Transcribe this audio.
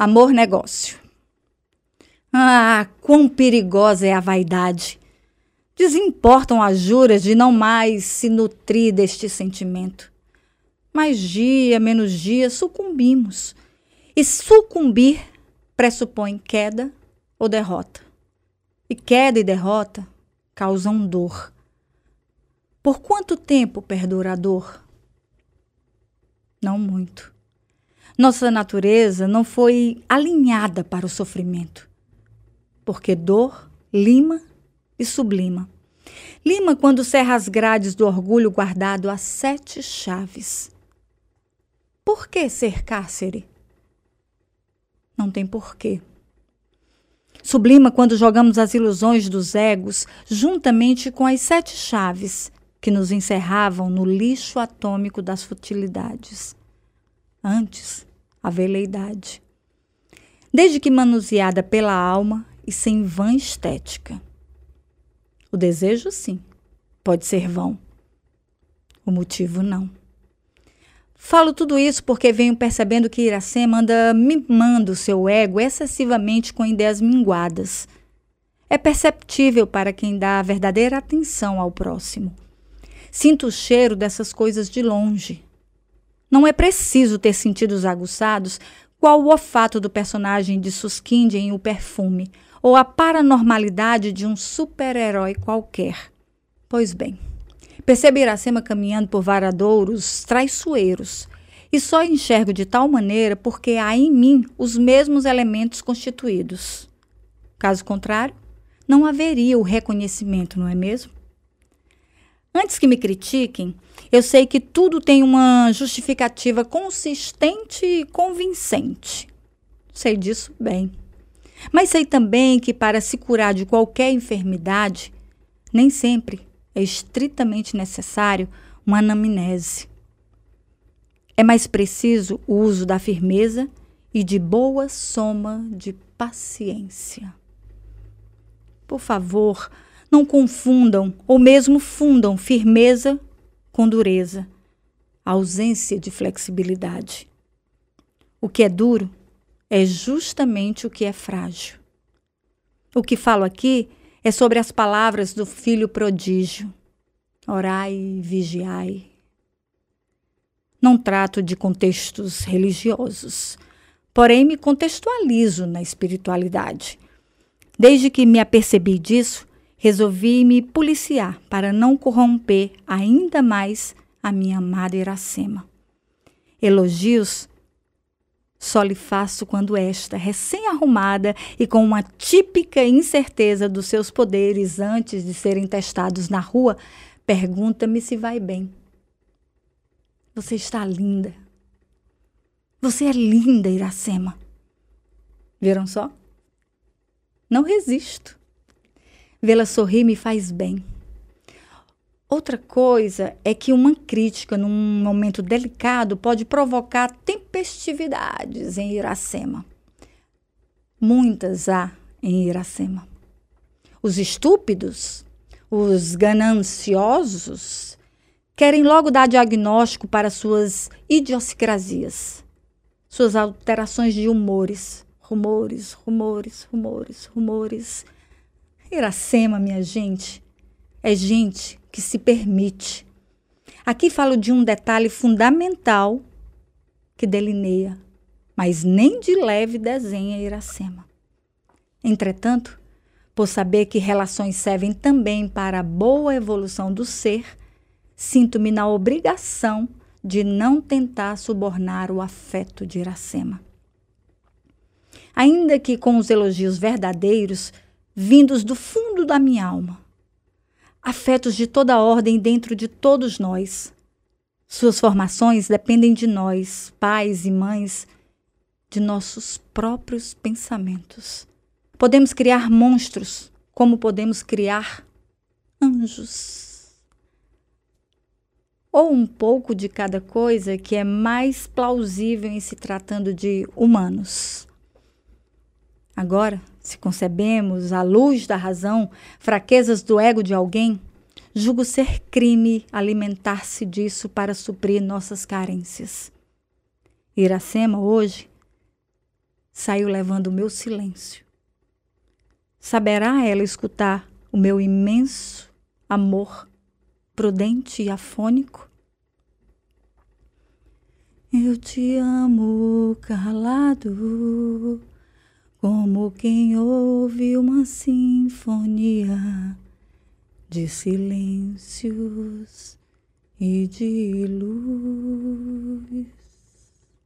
Amor negócio. Ah, quão perigosa é a vaidade. Desimportam as juras de não mais se nutrir deste sentimento. Mais dia, menos dia, sucumbimos. E sucumbir pressupõe queda ou derrota. E queda e derrota causam dor. Por quanto tempo perdura a dor? Não muito. Nossa natureza não foi alinhada para o sofrimento, porque dor lima e sublima. Lima quando cerra as grades do orgulho guardado a sete chaves. Por que ser cárcere? Não tem porquê. Sublima quando jogamos as ilusões dos egos juntamente com as sete chaves que nos encerravam no lixo atômico das futilidades. Antes, a veleidade. Desde que manuseada pela alma e sem vã estética. O desejo, sim, pode ser vão. O motivo, não. Falo tudo isso porque venho percebendo que Iracema anda mimando seu ego excessivamente com ideias minguadas. É perceptível para quem dá verdadeira atenção ao próximo. Sinto o cheiro dessas coisas de longe. Não é preciso ter sentidos aguçados, qual o olfato do personagem de Suskind em O Perfume, ou a paranormalidade de um super-herói qualquer. Pois bem, percebo Iracema caminhando por varadouros traiçoeiros, e só enxergo de tal maneira porque há em mim os mesmos elementos constituídos. Caso contrário, não haveria o reconhecimento, não é mesmo? Antes que me critiquem, eu sei que tudo tem uma justificativa consistente e convincente. Sei disso bem. Mas sei também que para se curar de qualquer enfermidade, nem sempre é estritamente necessário uma anamnese. É mais preciso o uso da firmeza e de boa soma de paciência. Por favor, não confundam ou mesmo fundam firmeza com dureza, ausência de flexibilidade. O que é duro é justamente o que é frágil. O que falo aqui é sobre as palavras do filho prodígio. Orai vigiai. Não trato de contextos religiosos, porém me contextualizo na espiritualidade. Desde que me apercebi disso, resolvi me policiar para não corromper ainda mais a minha amada Iracema. Elogios só lhe faço quando esta, recém-arrumada e com uma típica incerteza dos seus poderes antes de serem testados na rua, pergunta-me se vai bem. Você está linda. Você é linda, Iracema. Viram só? Não resisto. Vê-la sorrir me faz bem. Outra coisa é que uma crítica num momento delicado pode provocar tempestividades em Iracema. Muitas há em Iracema. Os estúpidos, os gananciosos, querem logo dar diagnóstico para suas idiosincrasias, suas alterações de humores, rumores, rumores, rumores, rumores Iracema, minha gente, é gente que se permite. Aqui falo de um detalhe fundamental que delineia, mas nem de leve desenha Iracema. Entretanto, por saber que relações servem também para a boa evolução do ser, sinto-me na obrigação de não tentar subornar o afeto de Iracema. Ainda que com os elogios verdadeiros, vindos do fundo da minha alma. Afetos de toda ordem dentro de todos nós. Suas formações dependem de nós, pais e mães, de nossos próprios pensamentos. Podemos criar monstros, como podemos criar anjos. Ou um pouco de cada coisa que é mais plausível em se tratando de humanos. Agora, se concebemos, à luz da razão, fraquezas do ego de alguém, julgo ser crime alimentar-se disso para suprir nossas carências. Iracema, hoje, saiu levando o meu silêncio. Saberá ela escutar o meu imenso amor, prudente e afônico? Eu te amo calado, como quem ouve uma sinfonia de silêncios e de luz.